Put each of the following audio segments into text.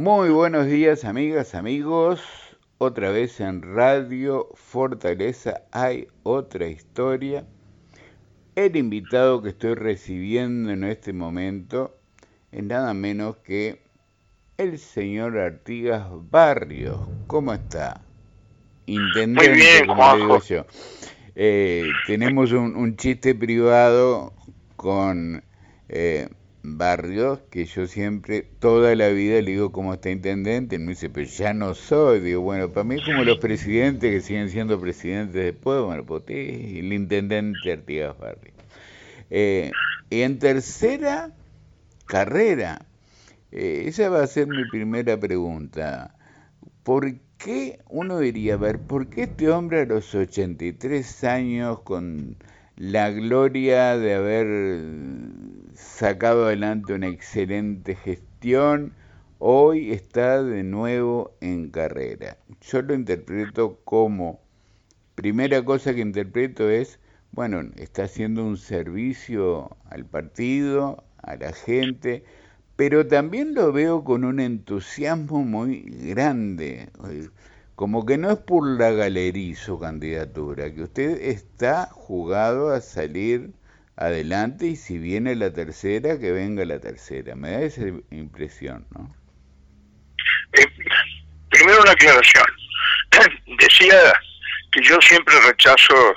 Muy buenos días amigas, amigos. Otra vez en Radio Fortaleza hay otra historia. El invitado que estoy recibiendo en este momento es nada menos que el señor Artigas Barrios. ¿Cómo está? Intendente, bien, como digo yo. Eh, tenemos un, chiste privado con eh, Barrios, que yo siempre, toda la vida le digo cómo está intendente, y me dice, pero ya no soy, digo, bueno, para mí es como los presidentes que siguen siendo presidentes después, bueno, pues el intendente Artigas Barrios. Eh, y en tercera carrera, eh, esa va a ser mi primera pregunta, ¿por qué uno diría, a ver, por qué este hombre a los 83 años con la gloria de haber sacado adelante una excelente gestión, hoy está de nuevo en carrera. Yo lo interpreto como, primera cosa que interpreto es, bueno, está haciendo un servicio al partido, a la gente, pero también lo veo con un entusiasmo muy grande como que no es por la galería su candidatura, que usted está jugado a salir adelante y si viene la tercera, que venga la tercera. Me da esa impresión, ¿no? Eh, primero una aclaración. Decía que yo siempre rechazo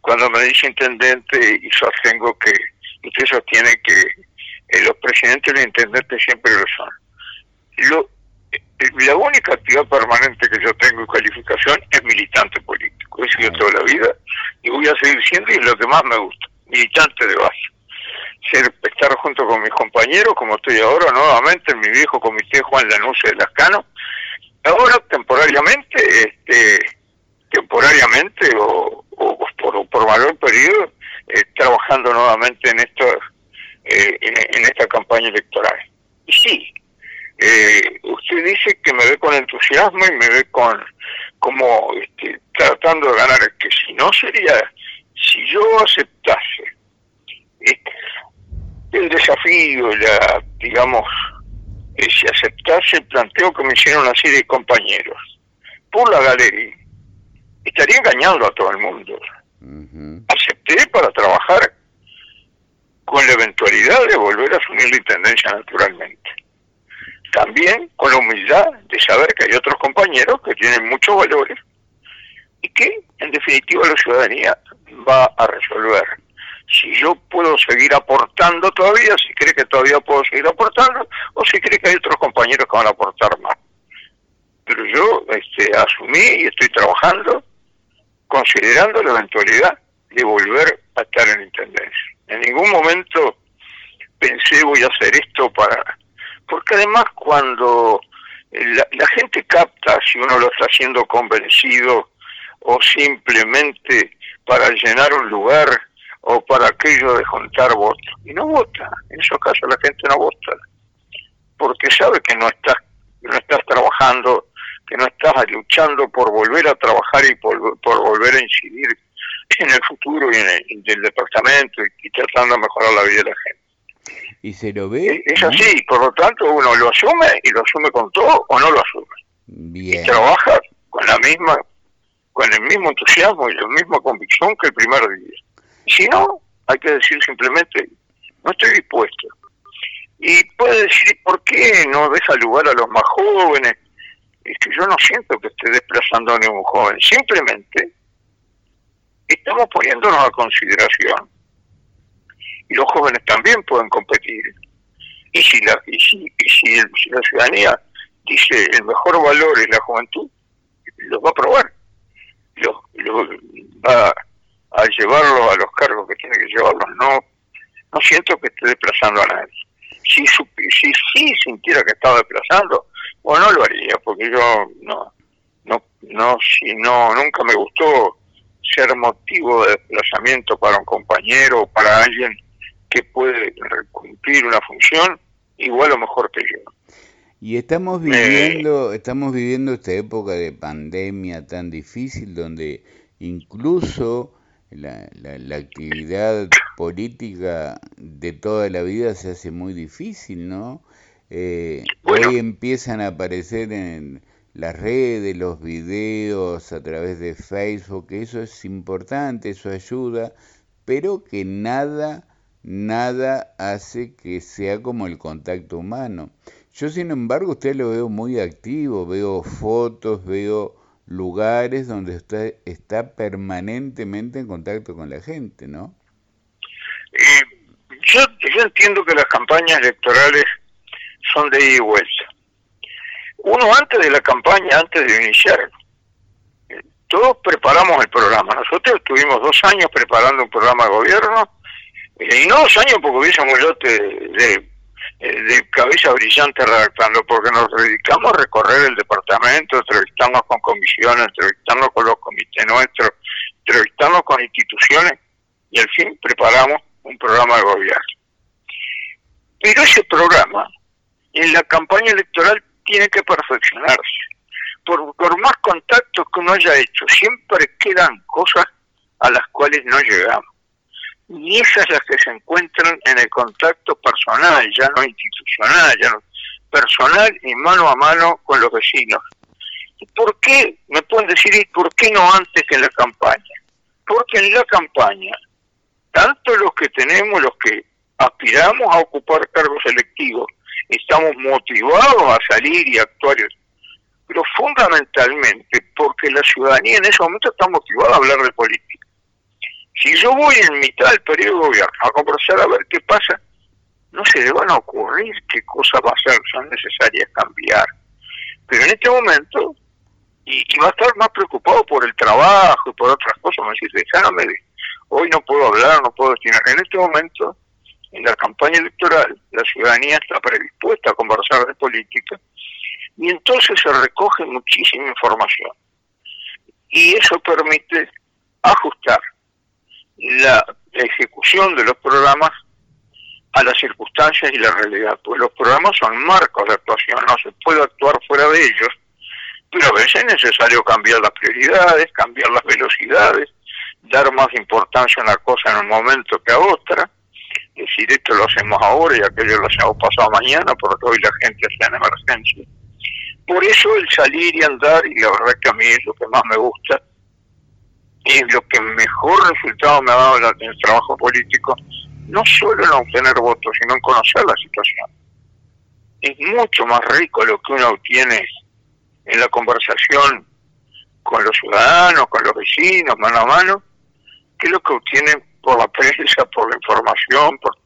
cuando me dice intendente y sostengo que usted sostiene que eh, los presidentes y los intendentes siempre lo son. Lo, la única actividad permanente que yo tengo en calificación es militante político. He sido toda la vida y voy a seguir siendo y es lo que más me gusta, militante de base. Ser, estar junto con mis compañeros, como estoy ahora nuevamente en mi viejo comité Juan Lanuse de Lascano, ahora temporariamente, este, temporariamente o, por, por mayor periodo, eh, trabajando nuevamente en, esto, eh, en esta campaña electoral. Y sí, eh, usted dice que me ve con entusiasmo y me ve con como este, tratando de ganar, que si no sería, si yo aceptase este, el desafío, la, digamos, eh, si aceptase el planteo que me hicieron una serie de compañeros por la galería, estaría engañando a todo el mundo. Acepté para trabajar con la eventualidad de volver a asumir la intendencia naturalmente también con la humildad de saber que hay otros compañeros que tienen muchos valores y que en definitiva la ciudadanía va a resolver. Si yo puedo seguir aportando todavía, si cree que todavía puedo seguir aportando, o si cree que hay otros compañeros que van a aportar más. Pero yo este, asumí y estoy trabajando considerando la eventualidad de volver a estar en Intendencia. En ningún momento pensé voy a hacer esto para porque además cuando la, gente capta si uno lo está haciendo convencido o simplemente para llenar un lugar o para aquello de juntar votos. Y no vota, en esos casos la gente no vota, porque sabe que no estás, no estás trabajando, que no estás luchando por volver a trabajar y por, volver a incidir en el futuro y en el, del departamento y tratando de mejorar la vida de la gente. ¿Y se lo ve? Es así, por lo tanto uno lo asume y lo asume con todo o no lo asume. Bien. Y trabaja con la misma, con el mismo entusiasmo y la misma convicción que el primer día. Y si no, hay que decir simplemente, no estoy dispuesto. Y puede decir, ¿por qué no deja lugar a los más jóvenes? Es que yo no siento que esté desplazando a ningún joven, simplemente estamos poniéndonos a consideración y los jóvenes también pueden competir. Y si la, y si, si, la ciudadanía dice el mejor valor es la juventud, los va a probar, los, va a llevarlo a los cargos que tiene que llevarlos. No, no siento que esté desplazando a nadie. Si si sí sintiera que estaba desplazando, bueno, no lo haría, porque yo no, no, no, si no, nunca me gustó ser motivo de desplazamiento para un compañero o para alguien que puede cumplir una función igual o mejor que yo. Y estamos viviendo, estamos viviendo esta época de pandemia tan difícil donde incluso la, la, actividad política de toda la vida se hace muy difícil, ¿no? Eh, Hoy empiezan a aparecer en las redes, los videos a través de Facebook, eso es importante, eso ayuda, pero que nada, nada hace que sea como el contacto humano. Yo, sin embargo, usted lo veo muy activo, veo fotos, veo lugares donde usted está permanentemente en contacto con la gente, ¿no? Eh, yo, yo entiendo que las campañas electorales son de ida y vuelta. Uno antes de la campaña, antes de iniciar, eh, todos preparamos el programa. Nosotros estuvimos dos años preparando un programa de gobierno, y no dos años porque hubiésemos yo de, de, cabeza brillante redactando, porque nos dedicamos a recorrer el departamento, entrevistarnos con comisiones, entrevistarnos con los comités nuestros, entrevistarnos con instituciones, y al fin preparamos un programa de gobierno. Pero ese programa en la campaña electoral tiene que perfeccionarse. Por, por más contactos que uno haya hecho, siempre quedan cosas a las cuales no llegamos. Y esas las que se encuentran en el contacto personal, ya no institucional, ya no personal y mano a mano con los vecinos. ¿Por qué? Me pueden decir, ¿y por qué no antes que en la campaña? Porque en la campaña, tanto los que tenemos, los que aspiramos a ocupar cargos electivos, estamos motivados a salir y actuar, pero fundamentalmente porque la ciudadanía en ese momento está motivada a hablar de política. Si yo voy en mitad del periodo de gobierno a conversar a ver qué pasa, no se le van a ocurrir qué cosas va a ser, son necesarias cambiar. Pero en este momento, y, va a estar más preocupado por el trabajo y por otras cosas, me dice, déjame, hoy no puedo hablar, no puedo destinar. En este momento en la campaña electoral la ciudadanía está predispuesta a conversar de política y entonces se recoge muchísima información. Y eso permite ajustar la ejecución de los programas a las circunstancias y la realidad, pues los programas son marcos de actuación, no se puede actuar fuera de ellos, pero a veces es necesario cambiar las prioridades, cambiar las velocidades, dar más importancia a una cosa en un momento que a otra, decir esto lo hacemos ahora y aquello lo hacemos pasado mañana porque hoy la gente está en emergencia. Por eso el salir y andar, y la verdad que a mí es lo que más me gusta, es lo que mejor resultado me ha dado en el trabajo político, no solo en obtener votos, sino en conocer la situación. Es mucho más rico lo que uno obtiene en la conversación con los ciudadanos, con los vecinos, mano a mano, que lo que obtiene por la prensa, por la información, por...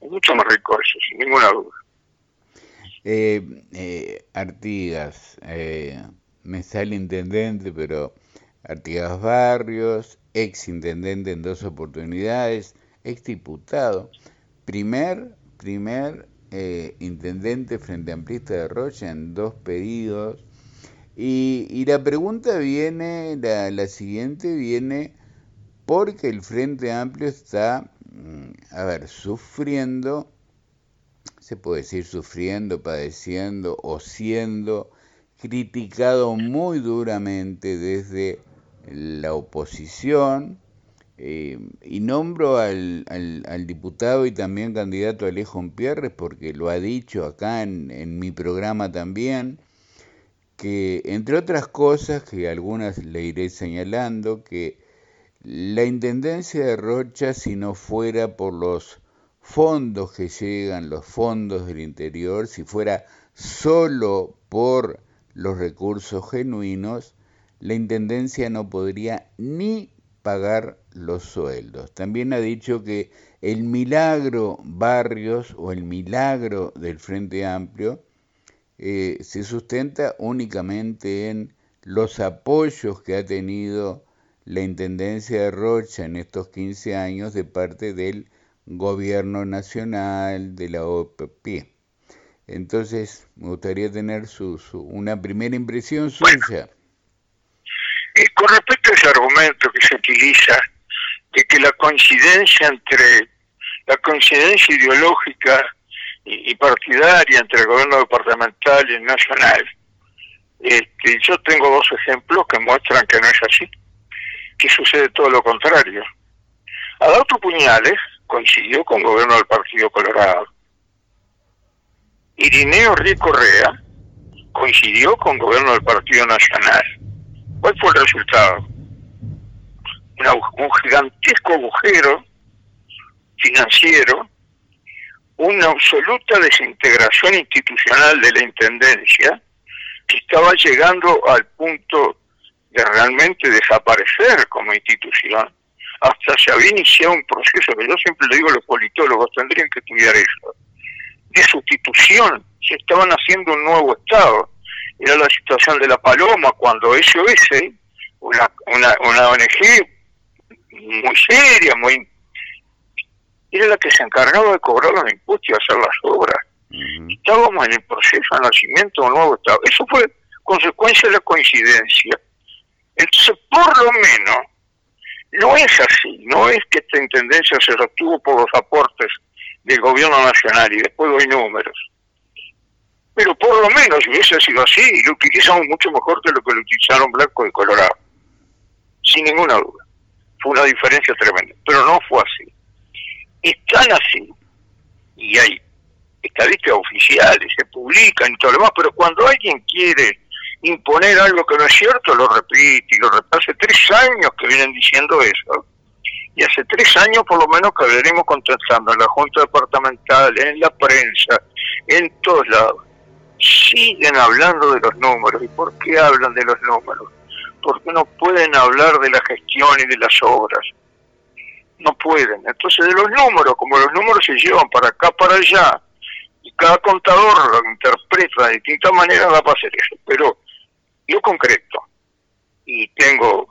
es mucho más rico eso, sin ninguna duda. Eh, eh, Artigas, eh, me sale intendente, pero Artigas Barrios, ex intendente en dos oportunidades, ex diputado, primer, primer eh, intendente frente amplista de Rocha en dos pedidos. Y, y la pregunta viene, la, la siguiente viene porque el Frente Amplio está, mm, a ver, sufriendo, se puede decir sufriendo, padeciendo o siendo criticado muy duramente desde la oposición, eh, y nombro al, al, diputado y también candidato Alejo Pierres, porque lo ha dicho acá en, en mi programa también, que entre otras cosas, que algunas le iré señalando, que la Intendencia de Rocha, si no fuera por los fondos que llegan, los fondos del interior, si fuera solo por los recursos genuinos, la Intendencia no podría ni pagar los sueldos. También ha dicho que el milagro Barrios o el milagro del Frente Amplio eh, se sustenta únicamente en los apoyos que ha tenido la Intendencia de Rocha en estos 15 años de parte del Gobierno Nacional, de la OPP. Entonces, me gustaría tener su, una primera impresión suya. Eh, con respecto a ese argumento que se utiliza de que la coincidencia entre la coincidencia ideológica y, partidaria entre el gobierno departamental y el nacional, este, yo tengo dos ejemplos que muestran que no es así que sucede todo lo contrario. Adalto Puñales coincidió con el gobierno del Partido Colorado. Irineo Río Correa coincidió con el gobierno del Partido Nacional. ¿Cuál fue el resultado? un gigantesco agujero financiero, una absoluta desintegración institucional de la Intendencia, que estaba llegando al punto de realmente desaparecer como institución. Hasta se había iniciado un proceso que yo siempre le digo a los politólogos, tendrían que estudiar eso, de sustitución. Se estaban haciendo un nuevo Estado. Era la situación de la Paloma cuando SOS, una, una, una ONG muy seria, muy... Era la que se encargaba de cobrar los impuestos y hacer las obras. Estábamos en el proceso de nacimiento de un nuevo Estado. Eso fue consecuencia de la coincidencia. Entonces, por lo menos, no es así, no es que esta intendencia se sostuvo por los aportes del gobierno nacional y después doy números. Pero por lo menos, si hubiese sido así, lo utilizamos mucho mejor que lo que lo utilizaron Blanco y Colorado. Sin ninguna duda. Fue una diferencia tremenda. Pero no fue así. Están así. Y hay estadísticas oficiales, se publican y todo lo demás, pero cuando alguien quiere imponer algo que no es cierto, lo repite y lo repite. Hace tres años que vienen diciendo eso. Y hace tres años por lo menos que venimos contestando en la Junta Departamental, en la prensa, en todos lados. Siguen hablando de los números. ¿Y por qué hablan de los números? Porque no pueden hablar de la gestión y de las obras. No pueden. Entonces de los números, como los números se llevan para acá, para allá, y cada contador lo interpreta de distintas maneras, va a pasar eso. Pero yo concreto, y tengo,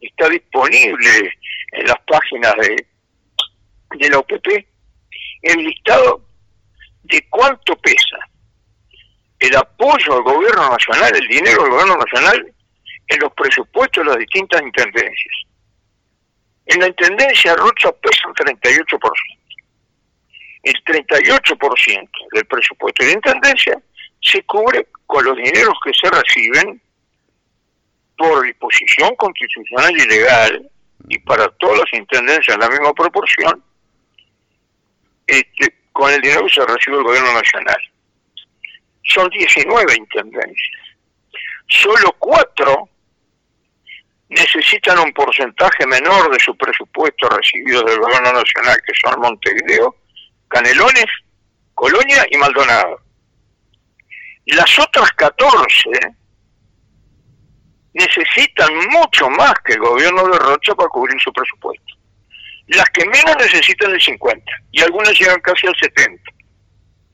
está disponible en las páginas de, de la OPP, el listado de cuánto pesa el apoyo al gobierno nacional, el dinero del gobierno nacional en los presupuestos de las distintas intendencias. En la intendencia Rocha pesa un 38%. El 38% del presupuesto de la intendencia se cubre con los dineros que se reciben por disposición constitucional y legal, y para todas las intendencias en la misma proporción, este, con el dinero que se recibe el gobierno nacional. Son 19 intendencias. Solo cuatro necesitan un porcentaje menor de su presupuesto recibido del gobierno nacional, que son Montevideo, Canelones, Colonia y Maldonado. Las otras 14 necesitan mucho más que el gobierno de Rocha para cubrir su presupuesto. Las que menos necesitan el 50 y algunas llegan casi al 70.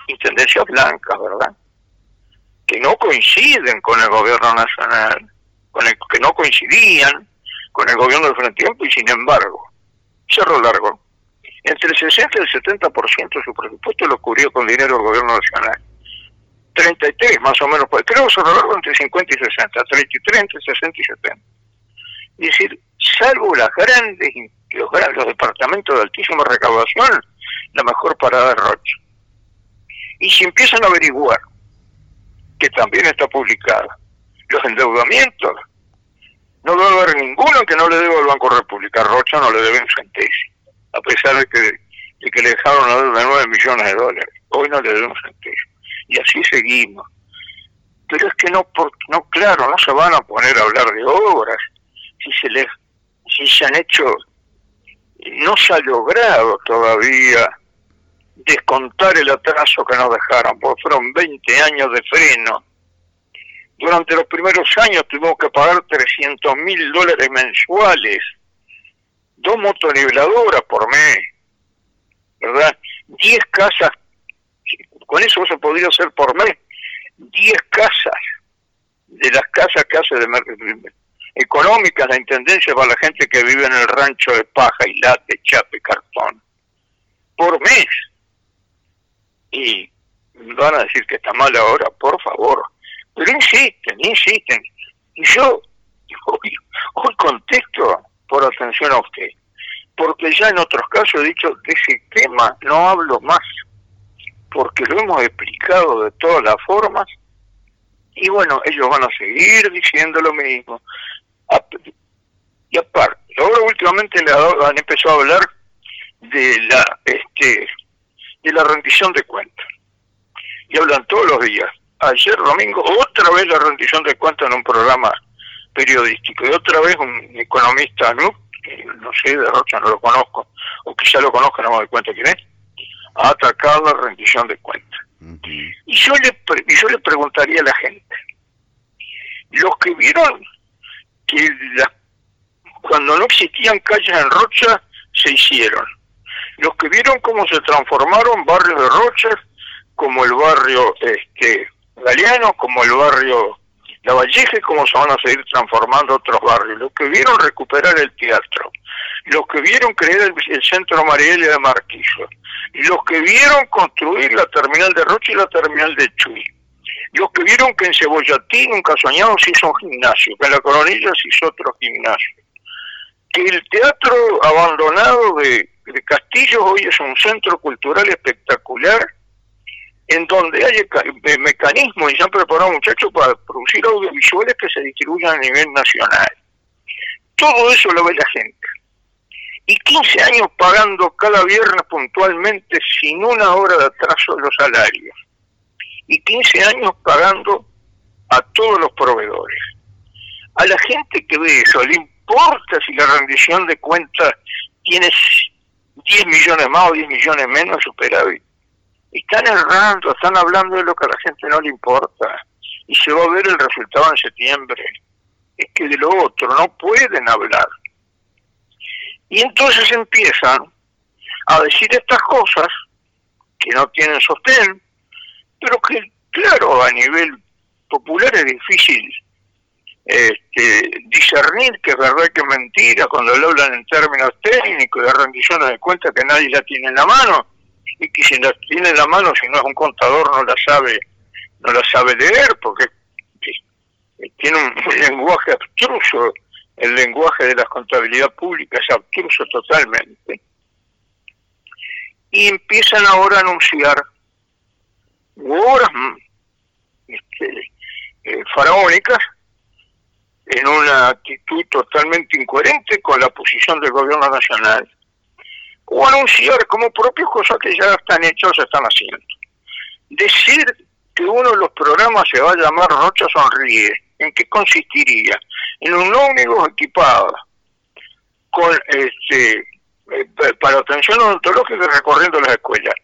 Intendencias blancas, ¿verdad? Que no coinciden con el gobierno nacional, con el que no coincidían con el gobierno del Frente Tiempo y sin embargo, Cerro Largo, entre el 60 y el 70% de su presupuesto lo cubrió con dinero del gobierno nacional 33 más o menos, pues creo sobre largo entre 50 y 60, 33 entre 60 y 70. Es decir, salvo las grandes, los, los departamentos de altísima recaudación, la mejor parada de Rocha. Y si empiezan a averiguar, que también está publicada, los endeudamientos, no debe haber ninguno que no le deba al Banco República. Rocha no le debe un centésimo, a pesar de que, de que le dejaron una deuda de 9 millones de dólares. Hoy no le debe un centésimo y así seguimos. Pero es que no, no, claro, no se van a poner a hablar de obras si se les, si se han hecho, no se ha logrado todavía descontar el atraso que nos dejaron, porque fueron 20 años de freno. Durante los primeros años tuvimos que pagar 300 mil dólares mensuales, dos motoniveladoras por mes, ¿verdad? 10 casas con eso se podría hacer por mes 10 casas, de las casas que hace de, económicas la intendencia para la gente que vive en el rancho de paja y late, chape, cartón, por mes. Y van a decir que está mal ahora, por favor. Pero insisten, insisten. Y yo hoy, hoy contesto por atención a usted, porque ya en otros casos he dicho de ese tema no hablo más porque lo hemos explicado de todas las formas y bueno, ellos van a seguir diciendo lo mismo. Y aparte, ahora últimamente han empezado a hablar de la este de la rendición de cuentas. y hablan todos los días. Ayer domingo otra vez la rendición de cuentas en un programa periodístico y otra vez un economista, ¿no? no sé, de Rocha no lo conozco, o quizá lo conozco, no me doy cuenta quién es, ha atacado la rendición de cuentas. Y yo le, y yo le preguntaría a la gente, los que vieron que cuando no existían calles en Rocha, se hicieron. Los que vieron cómo se transformaron barrios de Rocha, como el barrio este Galeano, como el barrio La Valleje, como se van a seguir transformando otros barrios. Los que vieron recuperar el teatro, los que vieron crear el, centro Marielle de Marquillo, los que vieron construir la terminal de Rocha y la terminal de Chuy, los que vieron que en Cebollatín, nunca soñado, se hizo un gimnasio, que en la Coronilla se hizo otro gimnasio, que el teatro abandonado de, de Castillo hoy es un centro cultural espectacular, en donde hay eh, mecanismos y se han preparado muchachos para producir audiovisuales que se distribuyan a nivel nacional. Todo eso lo ve la gente. Y 15 años pagando cada viernes puntualmente sin una hora de atraso los salarios y 15 años pagando a todos los proveedores. A la gente que ve eso, ¿le importa si la rendición de cuentas tiene 10 millones más o 10 millones menos superávit? Están errando, están hablando de lo que a la gente no le importa y se va a ver el resultado en septiembre. Es que de lo otro no pueden hablar. Y entonces empiezan a decir estas cosas que no tienen sostén, pero que, claro, a nivel popular es difícil este, discernir que es verdad que es mentira cuando lo hablan en términos técnicos de rendiciones de cuentas que nadie la tiene en la mano. Y que si la tiene en la mano si no es un contador no la sabe no la sabe leer porque tiene un, lenguaje abstruso. El lenguaje de la contabilidad pública es abstruso totalmente. Y empiezan ahora a anunciar obras este, eh, faraónicas en una actitud totalmente incoherente con la posición del gobierno nacional, o anunciar como propias cosas que ya están hechas o están haciendo. Decir que uno de los programas se va a llamar Rocha Sonríe, ¿en qué consistiría? En un ómnibus equipado con este eh, para atención odontológica recorriendo las escuelas.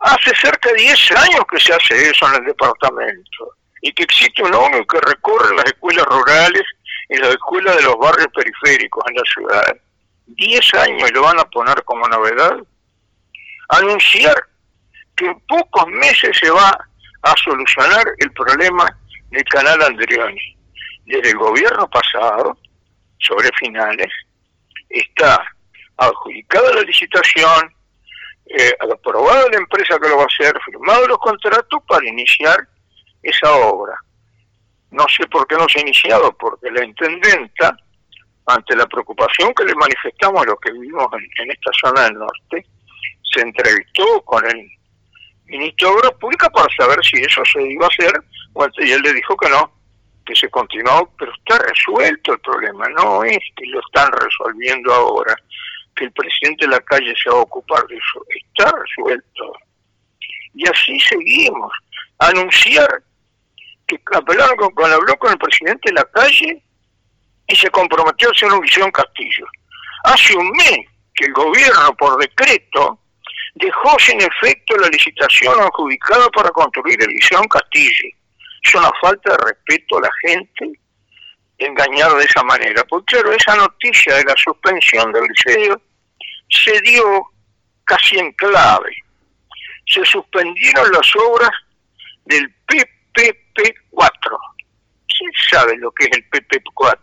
Hace cerca de 10 años que se hace eso en el departamento y que existe un ONU que recorre las escuelas rurales y las escuelas de los barrios periféricos en la ciudad. 10 años lo van a poner como novedad. Anunciar que en pocos meses se va a solucionar el problema del canal Andrioni. Desde el gobierno pasado, sobre finales, está adjudicada la licitación, eh, aprobado la empresa que lo va a hacer, firmado los contratos para iniciar esa obra. No sé por qué no se ha iniciado, porque la intendenta, ante la preocupación que le manifestamos a los que vivimos en, esta zona del norte, se entrevistó con el ministro de Obras Públicas para saber si eso se iba a hacer, y él le dijo que no, que se continuó, pero está resuelto el problema, no es que lo están resolviendo ahora, que el presidente de la calle se va a ocupar de eso. Está resuelto. Y así seguimos. Anunciar que hablaron con, habló con el presidente de la calle y se comprometió a hacer un liceo en Castillo. Hace un mes que el gobierno, por decreto, dejó sin efecto la licitación adjudicada para construir el liceo en Castillo. Es una falta de respeto a la gente engañar de esa manera. Porque claro, esa noticia de la suspensión del liceo se dio casi en clave. Se suspendieron las obras del PPP4. ¿Quién sabe lo que es el PPP4?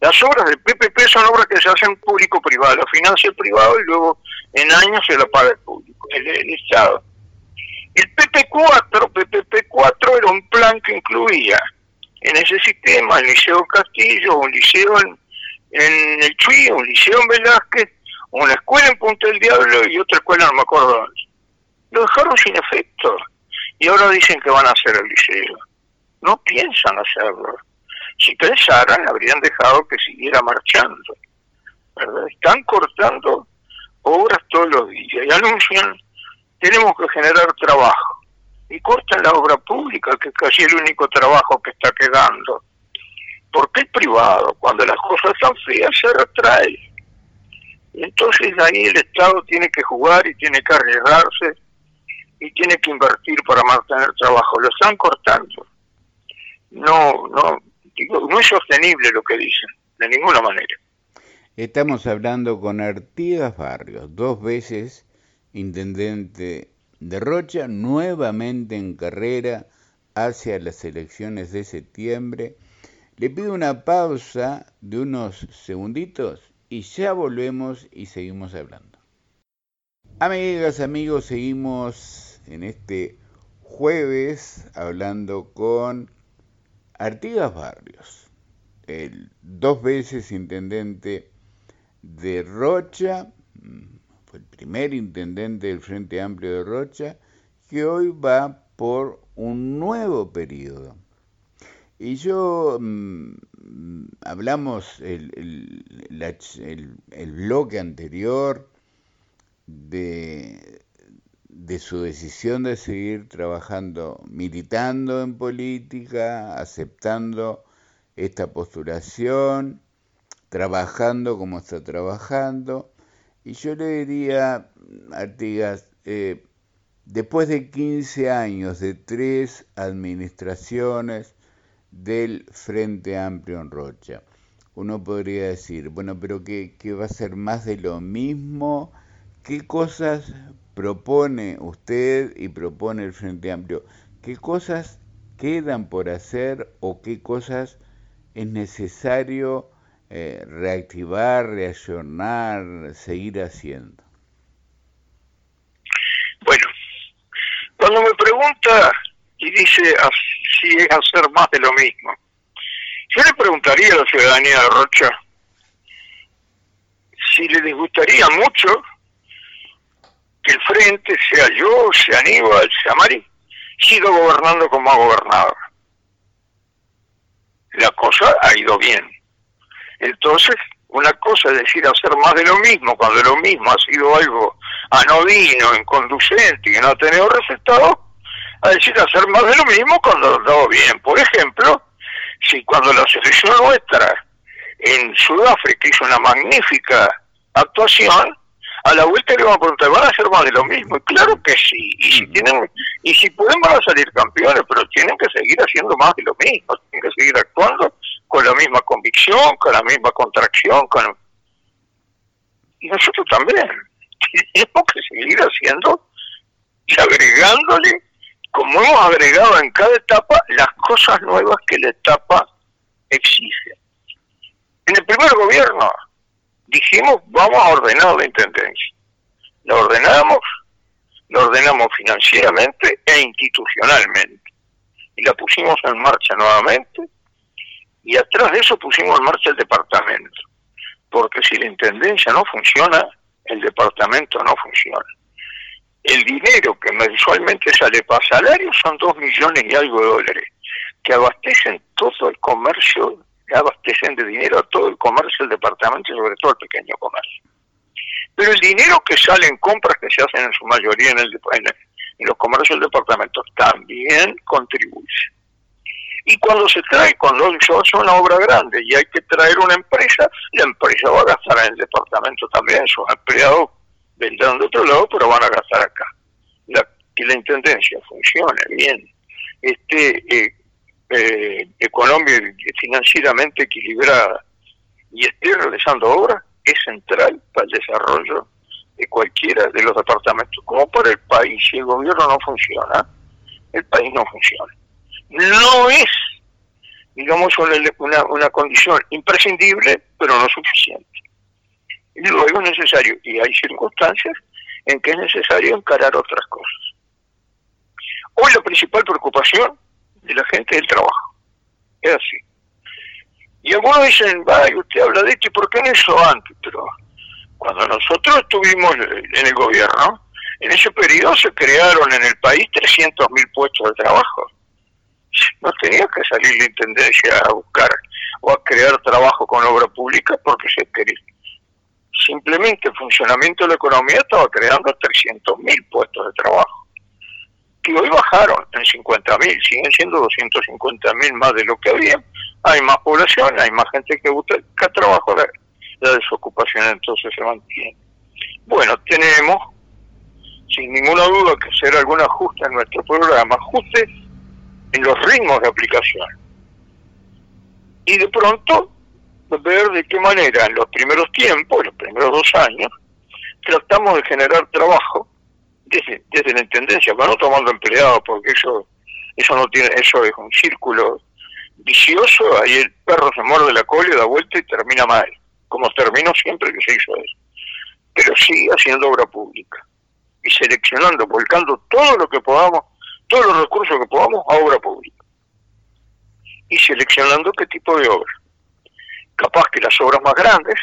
Las obras del PPP son obras que se hacen público-privado, la financia el privado y luego en años se la paga el público, el, el Estado. El PP4, PPP4 era un plan que incluía en ese sistema el Liceo Castillo, un liceo en, el Chuy, un liceo en Velázquez, una escuela en Punta del Diablo y otra escuela no me acuerdo dónde. Lo dejaron sin efecto y ahora dicen que van a hacer el liceo. No piensan hacerlo. Si pensaran, habrían dejado que siguiera marchando. Están cortando obras todos los días y anuncian, tenemos que generar trabajo. y cortan la obra pública, que es casi el único trabajo que está quedando. Porque el privado, cuando las cosas están feas, se retrae. Y entonces ahí el Estado tiene que jugar y tiene que arriesgarse y tiene que invertir para mantener trabajo. Lo están cortando. No, no, no es sostenible lo que dicen, de ninguna manera. Estamos hablando con Artigas Barrios, dos veces intendente de Rocha, nuevamente en carrera hacia las elecciones de septiembre. Le pido una pausa de unos segunditos y ya volvemos y seguimos hablando. Amigas, amigos, seguimos en este jueves hablando con Artigas Barrios, el dos veces intendente de Rocha, fue el primer intendente del Frente Amplio de Rocha, que hoy va por un nuevo periodo. Y yo mm, hablamos el, el, bloque anterior de, de su decisión de seguir trabajando, militando en política, aceptando esta postulación, trabajando como está trabajando. Y yo le diría, Artigas, eh, después de 15 años de tres administraciones del Frente Amplio en Rocha, uno podría decir, bueno, pero ¿qué, qué va a ser más de lo mismo? ¿Qué cosas propone usted y propone el Frente Amplio? ¿Qué cosas quedan por hacer o qué cosas es necesario eh, reactivar, reaccionar, seguir haciendo? Bueno, cuando me pregunta y dice si es hacer más de lo mismo, yo le preguntaría a la ciudadanía de Rocha si le disgustaría mucho que el frente, sea yo, sea Aníbal, sea Mari, siga gobernando como ha gobernado. La cosa ha ido bien. Entonces, una cosa es decir hacer más de lo mismo, cuando lo mismo ha sido algo anodino, inconducente y no ha tenido resultados, a decir hacer más de lo mismo cuando lo dado bien. Por ejemplo, si cuando la selección nuestra en Sudáfrica hizo una magnífica actuación, a la vuelta le vamos a preguntar, ¿van a hacer más de lo mismo? Y claro que sí, y si tienen, y si pueden van a salir campeones, pero tienen que seguir haciendo más de lo mismo, tienen que seguir actuando con la misma convicción, con la misma contracción, con y nosotros también tenemos que seguir haciendo y agregándole, como hemos agregado en cada etapa, las cosas nuevas que la etapa exige. En el primer gobierno dijimos vamos a ordenar la intendencia. La ordenamos, la ordenamos financieramente e institucionalmente. Y la pusimos en marcha nuevamente y atrás de eso pusimos en marcha el departamento. Porque si la intendencia no funciona, el departamento no funciona. El dinero que mensualmente sale para salario son dos millones y algo de dólares, que abastecen todo el comercio abastecen de dinero a todo el comercio del departamento y sobre todo el pequeño comercio. Pero el dinero que sale en compras que se hacen en su mayoría en, el, en, los comercios del departamento también contribuye. Y cuando se trae, cuando se hace una obra grande y hay que traer una empresa, la empresa va a gastar en el departamento también, sus empleados vendrán de otro lado, pero van a gastar acá. La, que la intendencia funcione bien, esté eh, eh, económica y financieramente equilibrada y esté realizando obras es central para el desarrollo de cualquiera de los departamentos. Como para el país, si el gobierno no funciona, el país no funciona. No es, digamos, una, una condición imprescindible, pero no suficiente. Y luego es necesario, y hay circunstancias en que es necesario encarar otras cosas. Hoy la principal preocupación de la gente del trabajo. Es así. Y algunos dicen, vaya, usted habla de esto, ¿y por qué no hizo antes? Pero cuando nosotros estuvimos en el gobierno, en ese periodo se crearon en el país 300.000 puestos de trabajo. No tenía que salir la intendencia a buscar o a crear trabajo con obra pública porque se quería. Simplemente el funcionamiento de la economía estaba creando 300.000 puestos de trabajo que hoy bajaron en 50.000, siguen siendo 250.000 más de lo que había. Hay más población, hay más gente que busca trabajo, la, la desocupación entonces se mantiene. Bueno, tenemos sin ninguna duda que hacer algún ajuste en nuestro programa, ajuste en los ritmos de aplicación. Y de pronto ver de qué manera en los primeros tiempos, los primeros dos años, tratamos de generar trabajo desde, desde la intendencia, pero no tomando empleados, porque eso, eso no tiene, eso es un círculo vicioso, ahí el perro se muerde la cola y da vuelta y termina mal, como terminó siempre que se hizo eso. Pero sí haciendo obra pública y seleccionando, volcando todo lo que podamos, todos los recursos que podamos a obra pública. Y seleccionando qué tipo de obra. Capaz que las obras más grandes,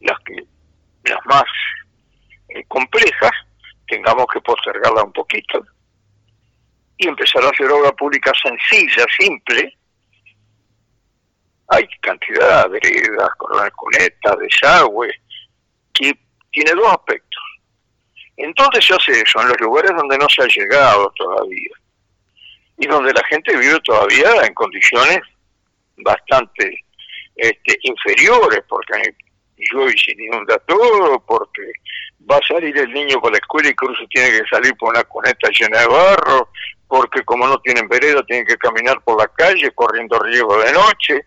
las que las más eh, complejas, tengamos que postergarla un poquito y empezar a hacer obra pública sencilla, simple. Hay cantidad de veredas, cunetas, desagüe, que tiene dos aspectos. Entonces se hace eso en los lugares donde no se ha llegado todavía y donde la gente vive todavía en condiciones bastante este, inferiores, porque llueve y se inunda todo, porque va a salir el niño por la escuela y cruce tiene que salir por una cuneta llena de barro, porque como no tienen vereda tienen que caminar por la calle corriendo riesgo de noche.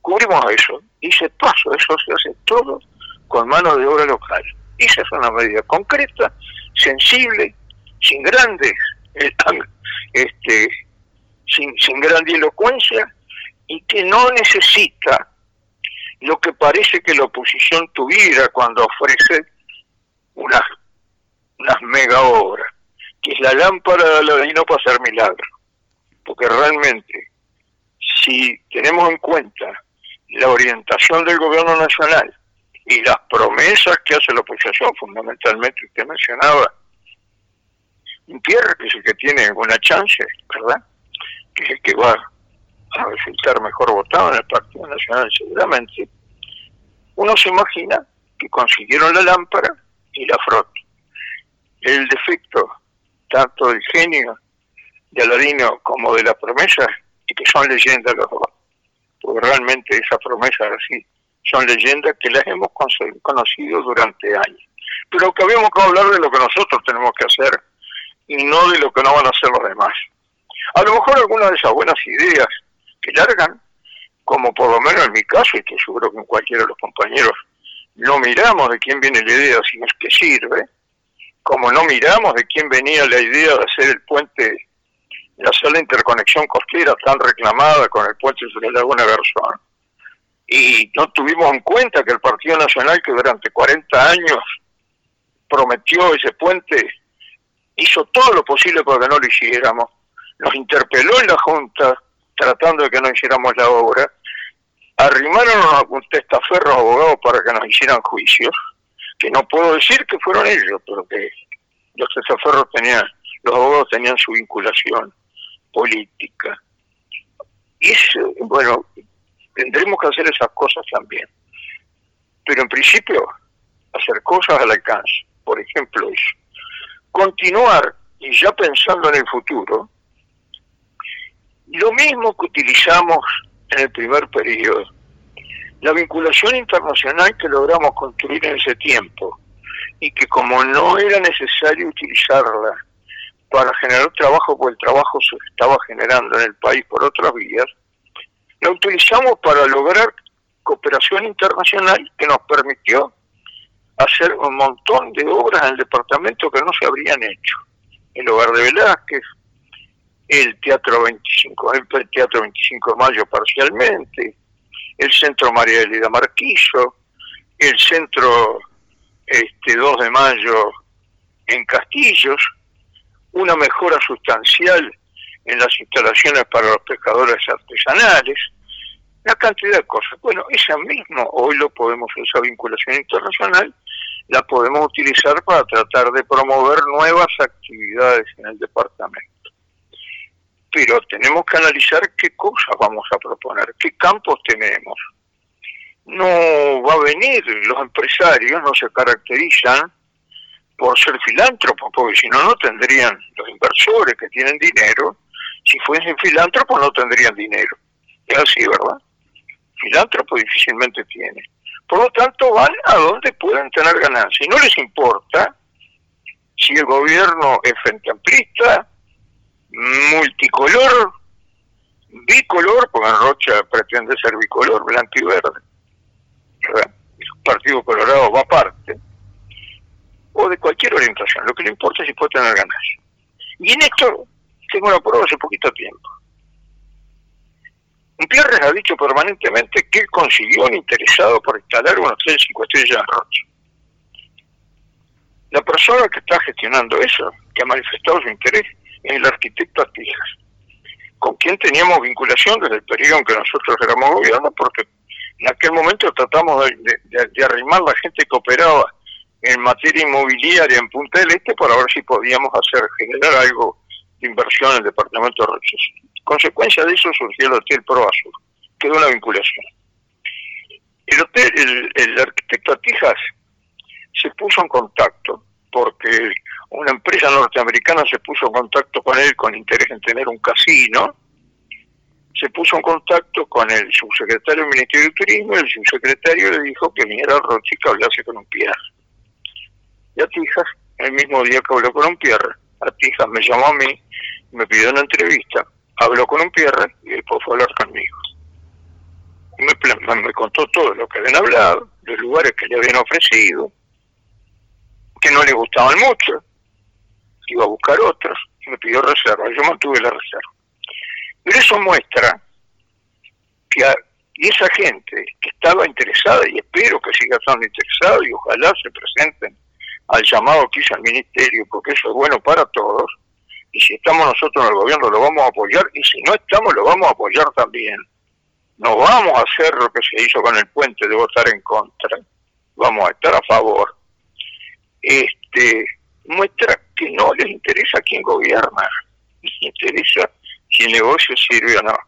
Cubrimos eso y se paso, eso se hace todo con mano de obra local. Esa es una medida concreta, sensible, sin grandes, este, sin, sin elocuencia y que no necesita lo que parece que la oposición tuviera cuando ofrece unas, unas mega obras, que es la lámpara de Aladino para hacer milagros. Porque realmente, si tenemos en cuenta la orientación del gobierno nacional y las promesas que hace la oposición, fundamentalmente usted mencionaba, un Pierre, que es el que tiene alguna chance, ¿verdad? Que es el que va a resultar mejor votado en el Partido Nacional seguramente, uno se imagina que consiguieron la lámpara y la frota. El defecto tanto del genio de Aladino como de la promesa, y que son leyendas los dos, porque realmente esas promesas así son leyendas que las hemos conocido durante años. Pero que habíamos que hablar de lo que nosotros tenemos que hacer y no de lo que no van a hacer los demás. A lo mejor algunas de esas buenas ideas que largan, como por lo menos en mi caso, y que seguro que en cualquiera de los compañeros, no miramos de quién viene la idea, si es que sirve, como no miramos de quién venía la idea de hacer el puente, de hacer la interconexión costera tan reclamada con el puente sobre la Laguna Garzón, y no tuvimos en cuenta que el Partido Nacional, que durante 40 años prometió ese puente, hizo todo lo posible para que no lo hiciéramos, nos interpeló en la Junta tratando de que no hiciéramos la obra, arrimaron a un testaferros abogados para que nos hicieran juicios, que no puedo decir que fueron ellos, pero que los testaferros tenían, los abogados tenían su vinculación política. Y eso, bueno, tendremos que hacer esas cosas también. Pero en principio, hacer cosas al alcance. Por ejemplo, eso. Continuar, y ya pensando en el futuro, lo mismo que utilizamos en el primer periodo. La vinculación internacional que logramos construir en ese tiempo y que como no era necesario utilizarla para generar trabajo, porque el trabajo se estaba generando en el país por otras vías, la utilizamos para lograr cooperación internacional que nos permitió hacer un montón de obras en el departamento que no se habrían hecho. El hogar de Velázquez, el Teatro 25, el Teatro 25 de Mayo parcialmente, el Centro María Elida Marquillo, el Centro este, 2 de Mayo en Castillos, una mejora sustancial en las instalaciones para los pescadores artesanales, una cantidad de cosas. Bueno, esa misma, hoy lo podemos, esa vinculación internacional, la podemos utilizar para tratar de promover nuevas actividades en el departamento. Pero tenemos que analizar qué cosas vamos a proponer, qué campos tenemos. No va a venir, los empresarios no se caracterizan por ser filántropos, porque si no, no tendrían los inversores que tienen dinero. Si fuesen filántropos, no tendrían dinero. Es así, ¿verdad? Filántropo difícilmente tiene. Por lo tanto, van a donde pueden tener ganancias. Y no les importa si el gobierno es frente amplista, multicolor, bicolor, porque en Rocha pretende ser bicolor, blanco y verde. Partido Colorado va aparte o de cualquier orientación. Lo que le importa es si puede tener ganas. Y en esto tengo una prueba hace poquito tiempo. Pierres ha dicho permanentemente que consiguió un interesado por instalar un hotel cinco estrellas en Rocha. La persona que está gestionando eso, que ha manifestado su interés, es el arquitecto Atijas, con quien teníamos vinculación desde el periodo en que nosotros éramos gobierno, porque en aquel momento tratamos de, arrimar la gente que operaba en materia inmobiliaria en Punta del Este para ver si podíamos hacer generar algo de inversión en el departamento de Roches. Consecuencia de eso surgió el Hotel Pro Azul, quedó una vinculación. El hotel, el, arquitecto Atijas se puso en contacto porque una empresa norteamericana se puso en contacto con él con interés en tener un casino, se puso en contacto con el subsecretario del Ministerio de Turismo y el subsecretario le dijo que viniera a Roche y que hablase con un pierre. Y Atijas, el mismo día que habló con un Pierre, Atijas me llamó a mí, me pidió una entrevista, habló con un Pierre y después fue a hablar conmigo. Me, me contó todo lo que habían hablado, los lugares que le habían ofrecido, que no le gustaban mucho, iba a buscar otros, y me pidió reserva, yo mantuve la reserva. Pero eso muestra que y esa gente que estaba interesada, y espero que siga estando interesada, y ojalá se presenten al llamado que hizo el ministerio, porque eso es bueno para todos, y si estamos nosotros en el gobierno lo vamos a apoyar, y si no estamos lo vamos a apoyar también. No vamos a hacer lo que se hizo con el puente de votar en contra, vamos a estar a favor. Este muestra que no les interesa quién gobierna, les interesa si el negocio sirve o no.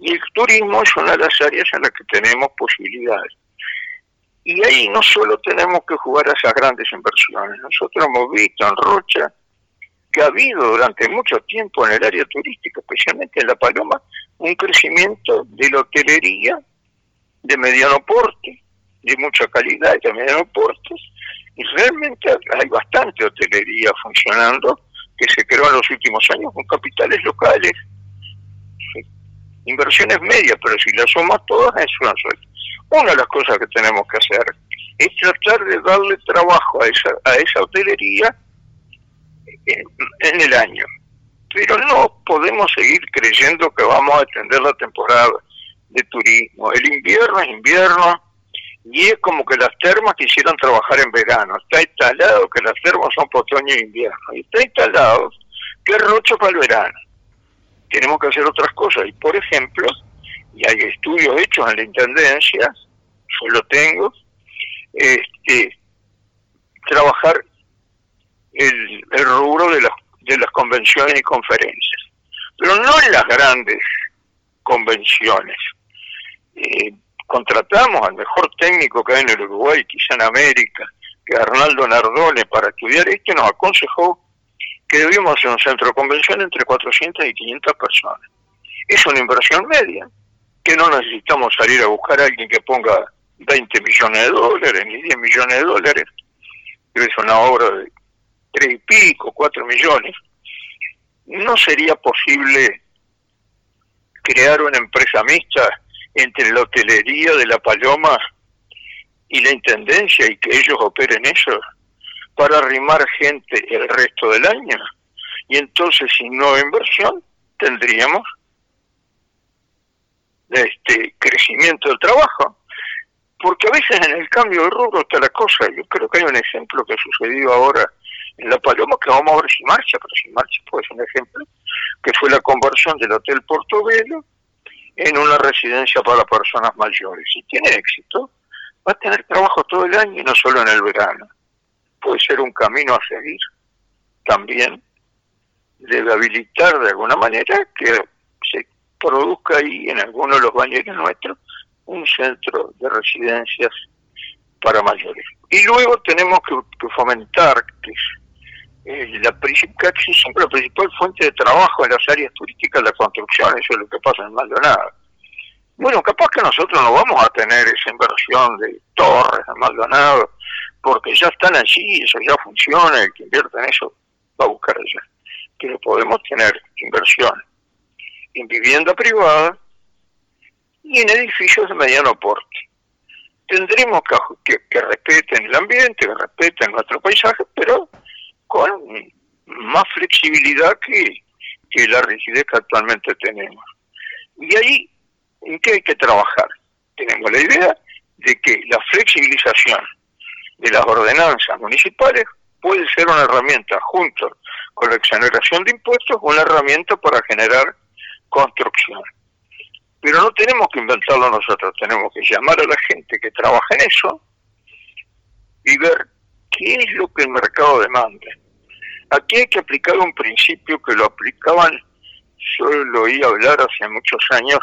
Y el turismo es una de las áreas en las que tenemos posibilidades. Y ahí no solo tenemos que jugar a esas grandes inversiones, nosotros hemos visto en Rocha que ha habido durante mucho tiempo en el área turística, especialmente en La Paloma, un crecimiento de la hotelería de mediano porte, de mucha calidad y de mediano porte, y realmente hay bastante hotelería funcionando que se creó en los últimos años con capitales locales, inversiones medias, pero si las sumas todas es una suerte. Una de las cosas que tenemos que hacer es tratar de darle trabajo a esa, a esa hotelería en, el año. Pero no podemos seguir creyendo que vamos a atender la temporada de turismo. El invierno es invierno y es como que las termas quisieran trabajar en verano. Está instalado que las termas son para otoño e invierno. Está instalado que es rocho para el verano. Tenemos que hacer otras cosas. Y por ejemplo, y hay estudios hechos en la Intendencia, yo lo tengo, este, trabajar el, rubro de las, de las convenciones y conferencias, pero no en las grandes convenciones. Eh, contratamos al mejor técnico que hay en el Uruguay, quizá en América, que Arnaldo Nardone, para estudiar esto, nos aconsejó que debíamos hacer un centro de convención entre 400 y 500 personas. Es una inversión media, que no necesitamos salir a buscar a alguien que ponga 20 millones de dólares ni 10 millones de dólares, es una obra de 3 y pico, 4 millones. No sería posible crear una empresa mixta entre la hotelería de La Paloma y la Intendencia y que ellos operen eso para arrimar gente el resto del año. Y entonces, sin nueva inversión, tendríamos este crecimiento del trabajo. Porque a veces en el cambio de rubro está la cosa. Yo creo que hay un ejemplo que ha sucedido ahora en La Paloma que vamos a ver si marcha, pero si marcha puede ser un ejemplo, que fue la conversión del Hotel Portobelo en una residencia para personas mayores. Si tiene éxito, va a tener trabajo todo el año y no solo en el verano. Puede ser un camino a seguir. También debe habilitar de alguna manera que se produzca ahí en alguno de los baños nuestros un centro de residencias para mayores. Y luego tenemos que, fomentar que eh, la principal, siempre la principal fuente de trabajo en las áreas turísticas la construcción, eso es lo que pasa en Maldonado. Bueno, capaz que nosotros no vamos a tener esa inversión de torres en Maldonado, porque ya están allí, eso ya funciona, el que invierte en eso va a buscar allá. Pero podemos tener inversión en vivienda privada y en edificios de mediano porte. Tendremos que, que, respeten el ambiente, que respeten nuestro paisaje, pero con más flexibilidad que, que la rigidez que actualmente tenemos. Y ahí, ¿en qué hay que trabajar? Tenemos la idea de que la flexibilización de las ordenanzas municipales puede ser una herramienta junto con la exoneración de impuestos, una herramienta para generar construcción. Pero no tenemos que inventarlo nosotros, tenemos que llamar a la gente que trabaja en eso y ver qué es lo que el mercado demanda. Aquí hay que aplicar un principio que lo aplicaban, yo lo oí hablar hace muchos años,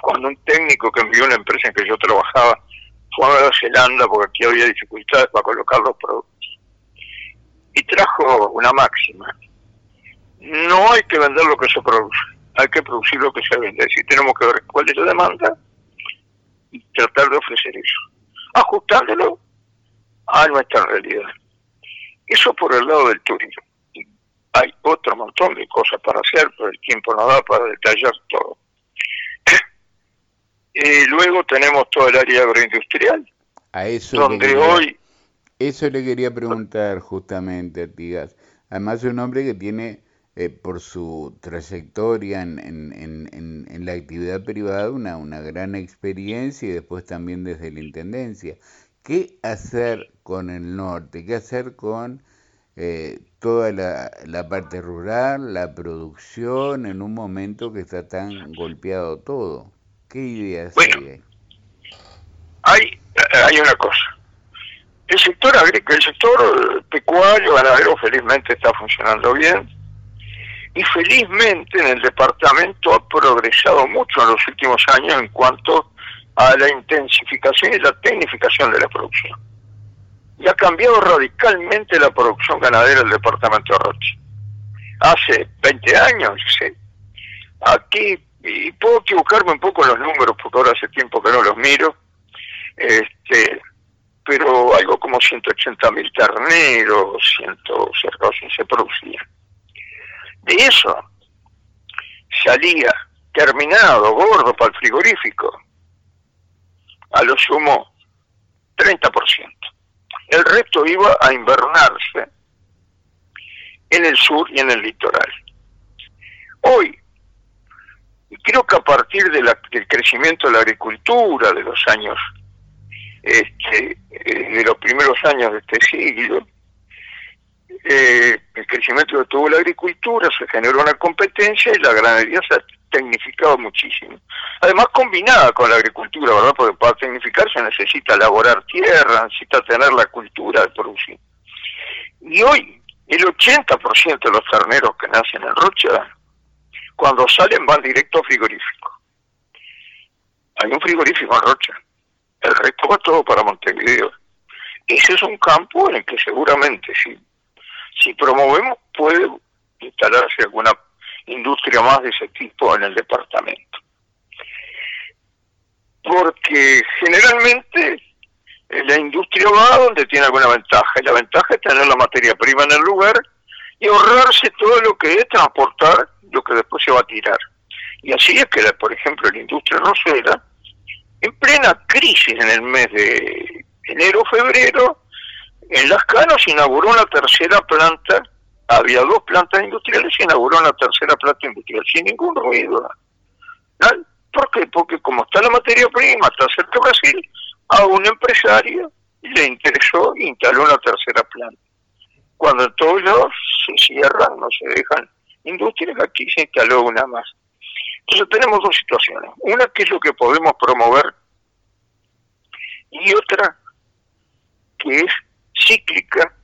cuando un técnico que envió una empresa en que yo trabajaba fue a Nueva Zelanda porque aquí había dificultades para colocar los productos. Y trajo una máxima. No hay que vender lo que se produce, hay que producir lo que se vende. Es tenemos que ver cuál es la demanda y tratar de ofrecer eso, ajustándolo a nuestra realidad. Eso por el lado del turismo. Hay otro montón de cosas para hacer, pero el tiempo no da para detallar todo. Eh, luego tenemos todo el área agroindustrial, a eso donde hoy... Eso le quería preguntar justamente, Artigas. Además es un hombre que tiene, eh, por su trayectoria en, en, en, la actividad privada, una, una gran experiencia y después también desde la Intendencia. ¿Qué hacer con el norte? ¿Qué hacer con eh, toda la, la, parte rural, la producción, en un momento que está tan golpeado todo? ¿Qué ideas hay? Hay, hay una cosa. El sector agrícola, el sector pecuario, ganadero, felizmente está funcionando bien. Y felizmente en el departamento ha progresado mucho en los últimos años en cuanto a la intensificación y la tecnificación de la producción. Y ha cambiado radicalmente la producción ganadera del departamento de Roche. Hace 20 años, ¿sí? aquí y puedo equivocarme un poco en los números porque ahora hace tiempo que no los miro, este, pero algo como 180 mil terneros, ciento, cerca se producía. De eso salía terminado, gordo para el frigorífico, a lo sumo 30%. El resto iba a invernarse en el sur y en el litoral. Hoy creo que a partir de del crecimiento de la agricultura de los años, este, eh, de los primeros años de este siglo, eh, el crecimiento que tuvo la agricultura, se generó una competencia y la ganadería se tecnificado muchísimo. Además combinada con la agricultura, ¿verdad? Porque para tecnificar se necesita elaborar tierra, necesita tener la cultura de producir. Y hoy el 80% de los terneros que nacen en Rocha cuando salen van directo a frigorífico. Hay un frigorífico en Rocha. El resto va todo para Montevideo. Ese es un campo en el que seguramente si, si promovemos puede instalarse alguna industria más de ese tipo en el departamento. Porque generalmente eh, la industria va donde tiene alguna ventaja, y la ventaja es tener la materia prima en el lugar y ahorrarse todo lo que es transportar lo que después se va a tirar. Y así es que, por ejemplo, la industria rosera, en plena crisis en el mes de enero-febrero, en Las Canas inauguró una tercera planta, había dos plantas industriales, y inauguró una tercera planta industrial sin ningún ruido. ¿Por qué? Porque como está la materia prima, está cerca Brasil, a un empresario le interesó e instaló una tercera planta. Cuando todos los se cierran, no se dejan industrias, aquí se instaló una más. Entonces tenemos dos situaciones. Una que es lo que podemos promover y otra que es cíclica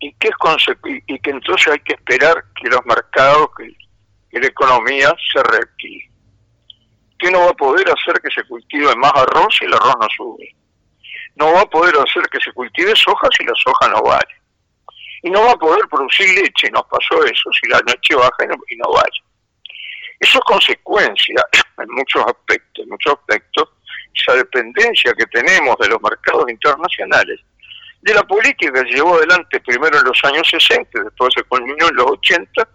y que, es y que entonces hay que esperar que los mercados, que, la economía se reactive. Que no va a poder hacer que se cultive más arroz si el arroz no sube. no va a poder hacer que se cultive soja si la soja no vale. Y no va a poder producir leche, nos pasó eso, si la leche baja y no, vale. Eso es consecuencia, en muchos aspectos, en muchos aspectos, esa dependencia que tenemos de los mercados internacionales, de la política que llevó adelante primero en los años 60, después se culminó en los 80,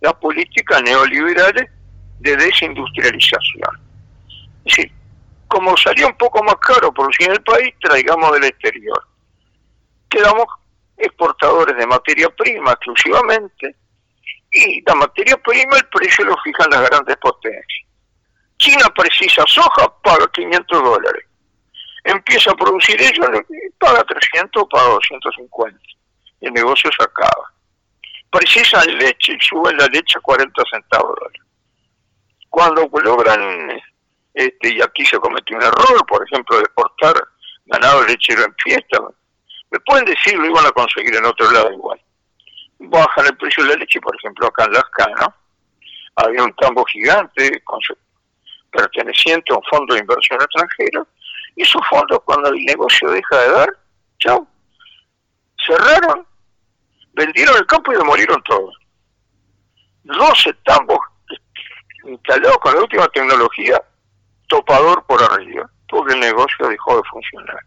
las políticas neoliberales de desindustrialización. Es decir, como salía un poco más caro producir en el país, traigamos del exterior. Quedamos exportadores de materia prima exclusivamente y la materia prima el precio lo fijan las grandes potencias. China precisa soja, paga 500 dólares. Empieza a producir ellos, paga 300, paga 250. Y el negocio se acaba. Precisan leche y suben la leche a 40 centavos dólares. Cuando logran este, y aquí se cometió un error, por ejemplo, de exportar ganado lechero en fiesta. Me pueden decir, lo iban a conseguir en otro lado igual. Bajan el precio de la leche, por ejemplo, acá en Las Canas, había un tambo gigante perteneciente a un fondo de inversión extranjero, y esos fondos, cuando el negocio deja de dar, chao, cerraron, vendieron el campo y demolieron todo. 12 tambos instalados con la última tecnología topador por arriba, porque el negocio dejó de funcionar.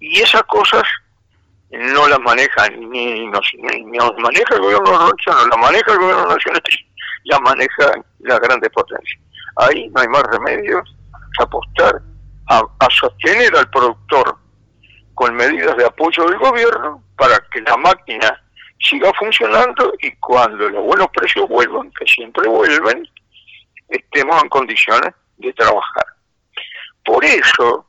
Y esas cosas no las maneja ni nos, maneja el gobierno Rocha, no las maneja el gobierno nacional, las maneja las grandes potencias. Ahí no hay más remedio que apostar a, sostener al productor con medidas de apoyo del gobierno para que la máquina siga funcionando y cuando los buenos precios vuelvan, que siempre vuelven, estemos en condiciones de trabajar. Por eso,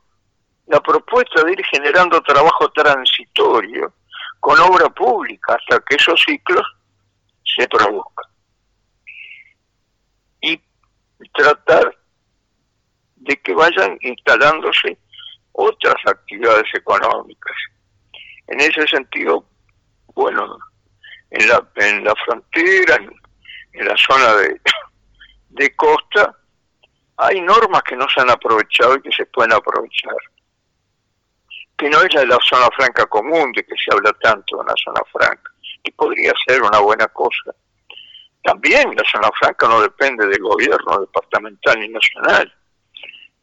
la propuesta de ir generando trabajo transitorio con obra pública hasta que esos ciclos se produzcan. Y tratar de que vayan instalándose otras actividades económicas. En ese sentido, bueno, en la, en la frontera, en, la zona de, de costa, hay normas que no se han aprovechado y que se pueden aprovechar. Que no es la de la zona franca común, de que se habla tanto de una zona franca, que podría ser una buena cosa. También la zona franca no depende del gobierno departamental ni nacional.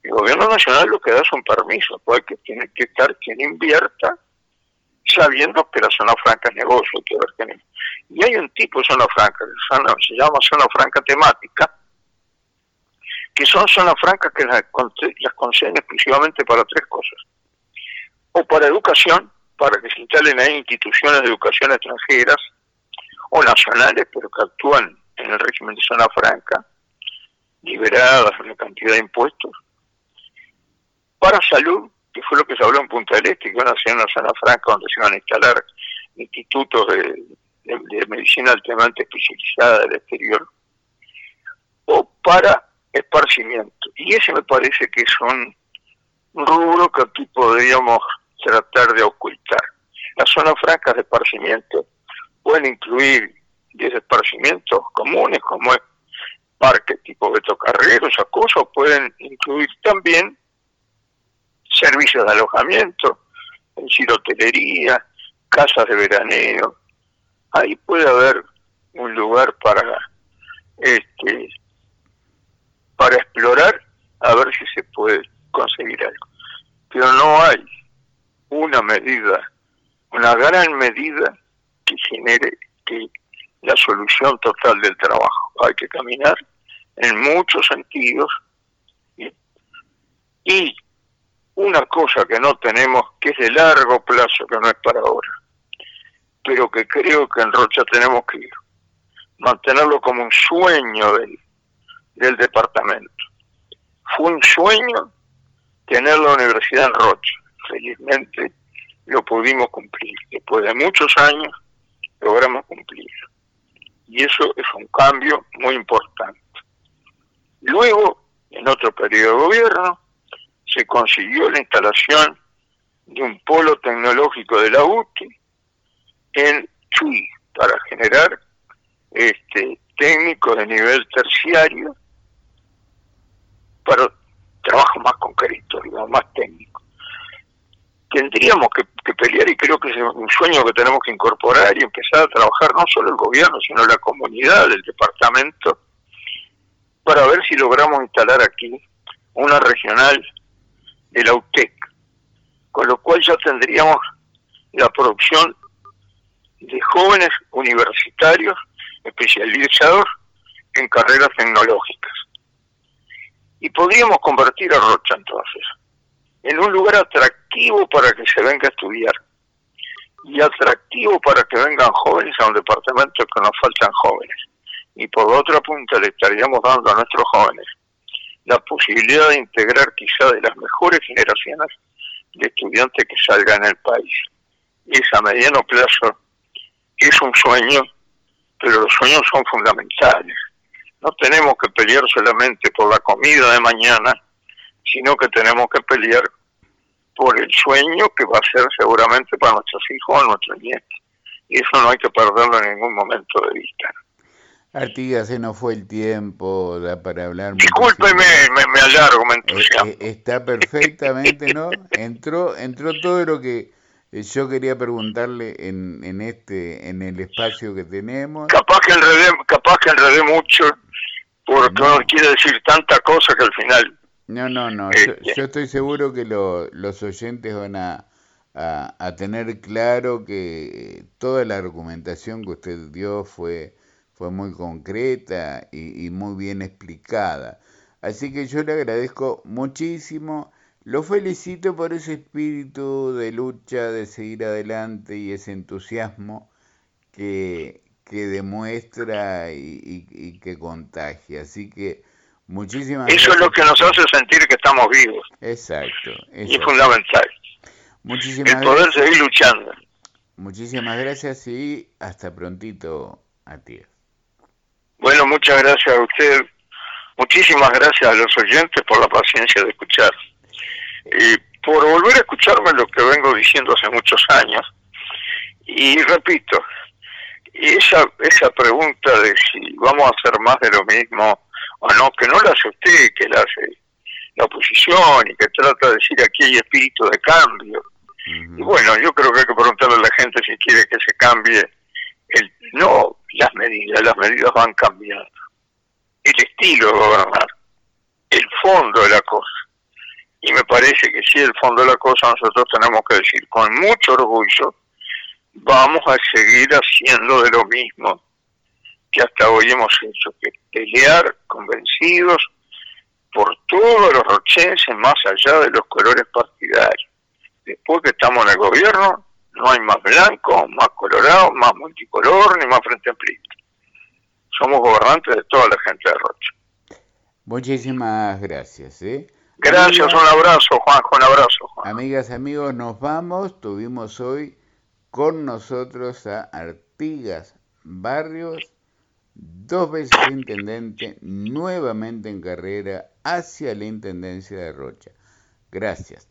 El gobierno nacional lo que da son permisos, porque tiene que estar quien invierta sabiendo que la zona franca es negocio. que ver Y hay un tipo de zona franca, que se llama zona franca temática, que son zonas francas que las, las conceden exclusivamente para tres cosas. O para educación, para que se instalen ahí instituciones de educación extranjeras o nacionales, pero que actúan en el régimen de zona franca, liberadas de una cantidad de impuestos. Para salud, que fue lo que se habló en Punta del Este, que van a ser una zona franca donde se van a instalar institutos de, medicina altamente especializada del exterior. O para esparcimiento. Y ese me parece que es un rubro que aquí podríamos tratar de ocultar. Las zonas francas de esparcimiento pueden incluir 10 esparcimientos comunes como es parque tipo Beto Carrero, esas cosas, pueden incluir también servicios de alojamiento, es decir, casas de veraneo. Ahí puede haber un lugar para este para explorar a ver si se puede conseguir algo. Pero no hay una medida, una gran medida que genere que la solución total del trabajo. Hay que caminar en muchos sentidos y una cosa que no tenemos, que es de largo plazo, que no es para ahora, pero que creo que en Rocha tenemos que ir, mantenerlo como un sueño del, del departamento. Fue un sueño tener la universidad en Rocha. Felizmente lo pudimos cumplir. Después de muchos años logramos cumplir. Y eso es un cambio muy importante. Luego, en otro periodo de gobierno, se consiguió la instalación de un polo tecnológico de la UTI en Chuy para generar este técnicos de nivel terciario para trabajo más concreto, digamos, más técnico. tendríamos que, pelear y creo que es un sueño que tenemos que incorporar y empezar a trabajar no solo el gobierno, sino la comunidad, el departamento, para ver si logramos instalar aquí una regional de la UTEC, con lo cual ya tendríamos la producción de jóvenes universitarios especializados en carreras tecnológicas. Y podríamos convertir a Rocha entonces en un lugar atractivo para que se venga a estudiar y atractivo para que vengan jóvenes a un departamento que nos faltan jóvenes. Y por otra punta le estaríamos dando a nuestros jóvenes la posibilidad de integrar quizá de las mejores generaciones de estudiantes que salgan el país. Y esa a mediano plazo es un sueño, pero los sueños son fundamentales. No tenemos que pelear solamente por la comida de mañana, sino que tenemos que pelear por el sueño que va a ser seguramente para nuestros hijos o nuestros nietos. Y eso no hay que perderlo en ningún momento de vista. Artigas, se nos fue el tiempo da para hablar. Discúlpeme, me, me, alargo, me entusiasmo. Eh, eh, está perfectamente, ¿no? Entró, entró todo lo que eh, yo quería preguntarle en, en este, en el espacio que tenemos. Capaz que enredé, capaz que enredé mucho, porque no quiere decir tanta cosa que al final no, no, no. Yo, estoy seguro que los oyentes van a, a, tener claro que toda la argumentación que usted dio fue, fue muy concreta y, y muy bien explicada. Así que yo le agradezco muchísimo. Lo felicito por ese espíritu de lucha, de seguir adelante y ese entusiasmo que, que demuestra y, y que contagia. Así que Muchísimas Eso es lo que nos hace sentir que estamos vivos. Exacto. Y es fundamental. Muchísimas El poder seguir luchando. Muchísimas gracias y hasta prontito a ti. Bueno, muchas gracias a usted. Muchísimas gracias a los oyentes por la paciencia de escuchar. Y por volver a escucharme lo que vengo diciendo hace muchos años. Y repito, esa, esa pregunta de si vamos a hacer más de lo mismo o no, que no la hace usted, que la hace la oposición y que trata de decir aquí hay espíritu de cambio. Y bueno, yo creo que hay que preguntarle a la gente si quiere que se cambie, el no las medidas, las medidas van cambiando. El estilo de gobernar, el fondo de la cosa. Y me parece que si el fondo de la cosa nosotros tenemos que decir con mucho orgullo, vamos a seguir haciendo de lo mismo que hasta hoy hemos hecho, que pelear convencidos por todos los rochenses más allá de los colores partidarios. Después que estamos en el gobierno, no hay más blanco, más colorado, más multicolor, ni más frente amplista. Somos gobernantes de toda la gente de Rocha. Muchísimas gracias. ¿eh? Gracias, un abrazo, Juan, un abrazo. Juan. Amigas, amigos, nos vamos. Tuvimos hoy con nosotros a Artigas Barrios dos veces intendente, nuevamente en carrera hacia la Intendencia de Rocha. Gracias.